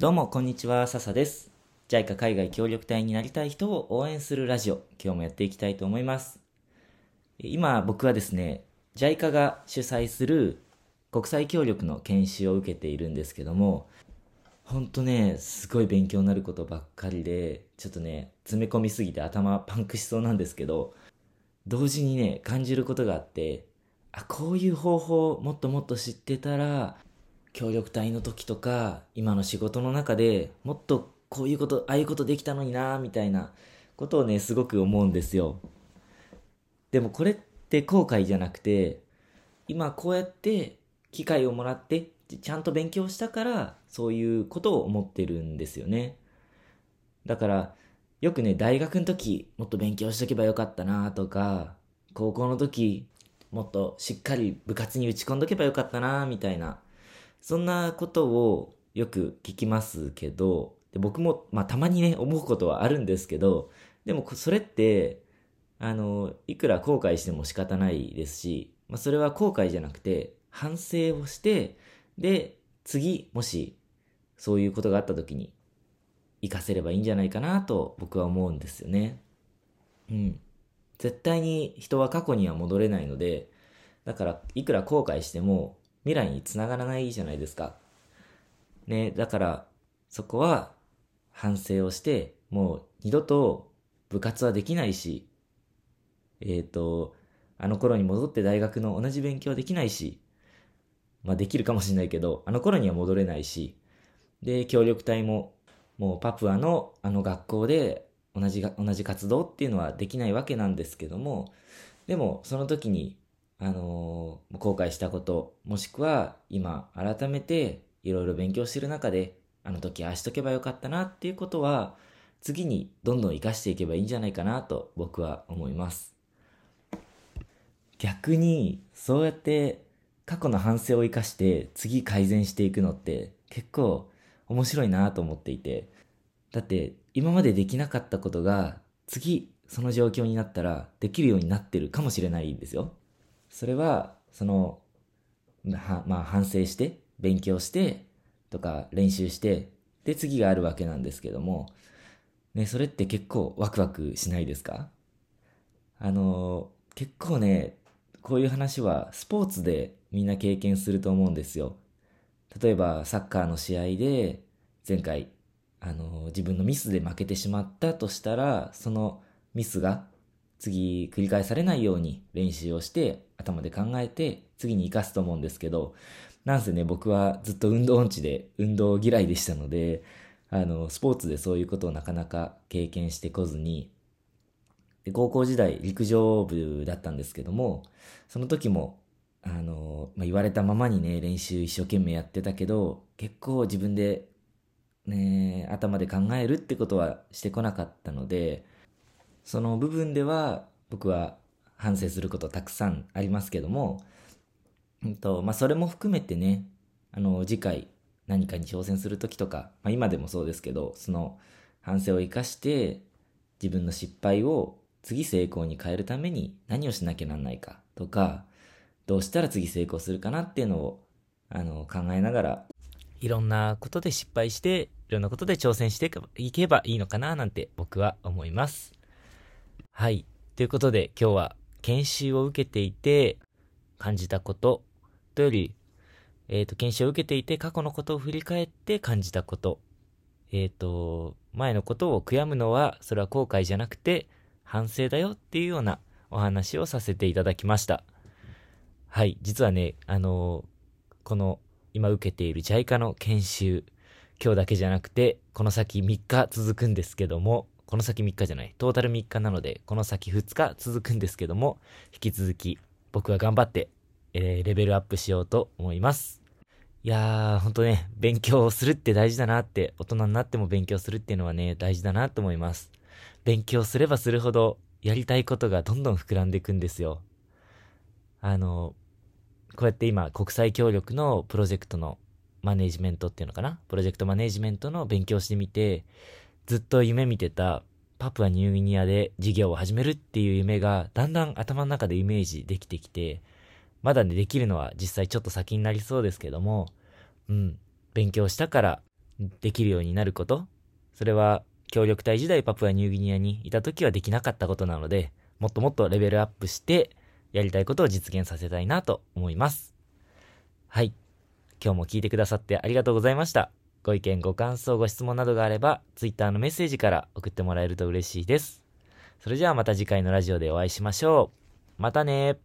どうも、こんにちは、笹です。JICA 海外協力隊になりたい人を応援するラジオ、今日もやっていきたいと思います。今、僕はですね、JICA が主催する国際協力の研修を受けているんですけども、ほんとね、すごい勉強になることばっかりで、ちょっとね、詰め込みすぎて頭パンクしそうなんですけど、同時にね、感じることがあって、あ、こういう方法をもっともっと知ってたら、協力隊の時とか、今の仕事の中でもっとこういうこと、ああいうことできたのになみたいなことをね、すごく思うんですよ。でもこれって後悔じゃなくて、今こうやって機会をもらって、ちゃんと勉強したから、そういうことを思ってるんですよね。だから、よくね、大学の時、もっと勉強しとけばよかったなとか、高校の時、もっとしっかり部活に打ち込んどけばよかったなみたいな、そんなことをよく聞きますけど、で僕も、まあ、たまにね、思うことはあるんですけど、でもそれって、あの、いくら後悔しても仕方ないですし、まあ、それは後悔じゃなくて、反省をして、で、次、もし、そういうことがあった時に、活かせればいいんじゃないかなと僕は思うんですよね。うん。絶対に人は過去には戻れないので、だから、いくら後悔しても、未来につながらないじゃないですか。ね、だから、そこは反省をして、もう二度と部活はできないし、えっ、と、あの頃に戻って大学の同じ勉強はできないし、まあできるかもしれないけど、あの頃には戻れないし、で、協力隊も、もうパプアのあの学校で同じ、同じ活動っていうのはできないわけなんですけども、でもその時にあのー後悔したこと、もしくは今改めていろいろ勉強してる中で、あの時ああしとけばよかったなっていうことは、次にどんどん活かしていけばいいんじゃないかなと僕は思います。逆に、そうやって過去の反省を生かして次改善していくのって結構面白いなと思っていて、だって今までできなかったことが次その状況になったらできるようになってるかもしれないんですよ。それは、その、はまあ反省して、勉強して、とか練習して、で次があるわけなんですけども、ね、それって結構ワクワクしないですか？あの、結構ね、こういう話はスポーツでみんな経験すると思うんですよ。例えばサッカーの試合で前回、あの、自分のミスで負けてしまったとしたら、そのミスが次繰り返されないように練習をして頭で考えて次に活かすと思うんですけど、なんせね、僕はずっと運動音痴で運動嫌いでしたので、あの、スポーツでそういうことをなかなか経験してこずに、で高校時代陸上部だったんですけども、その時も、あの、まあ、言われたままにね、練習一生懸命やってたけど、結構自分で、ね、頭で考えるってことはしてこなかったので、その部分では僕は反省することたくさんありますけども、うんと、まあ、それも含めてね、あの、次回何かに挑戦するときとか、まあ、今でもそうですけど、その反省を生かして自分の失敗を次成功に変えるために何をしなきゃなんないかとか、どうしたら次成功するかなっていうのを、あの、考えながら、いろんなことで失敗して、いろんなことで挑戦していけばいいのかななんて僕は思います。はい。ということで今日は研修を受けていて感じたこととより、えっ、と、研修を受けていて過去のことを振り返って感じたこと。えっ、と、前のことを悔やむのは、それは後悔じゃなくて反省だよっていうようなお話をさせていただきました。はい。実はね、あのこの今受けている JICA の研修、今日だけじゃなくて、この先3日続くんですけども、この先3日じゃない、トータル3日なので、この先2日続くんですけども、引き続き僕は頑張って、えーレベルアップしようと思います。いやー、ほんとね、勉強するって大事だなって、大人になっても勉強するっていうのはね、大事だなと思います。勉強すればするほど、やりたいことがどんどん膨らんでいくんですよ。あの、こうやって今、国際協力のプロジェクトのマネジメントっていうのかな？プロジェクトマネジメントの勉強してみて、ずっと夢見てたパプアニューギニアで事業を始めるっていう夢がだんだん頭の中でイメージできてきて、まだね、できるのは実際ちょっと先になりそうですけども、うん、勉強したからできるようになること、それは協力隊時代パプアニューギニアにいた時はできなかったことなので、もっともっとレベルアップして、やりたいことを実現させたいなと思います。はい。今日も聞いてくださってありがとうございました。ご意見、ご感想、ご質問などがあれば、Twitter のメッセージから送ってもらえると嬉しいです。それじゃあまた次回のラジオでお会いしましょう。またね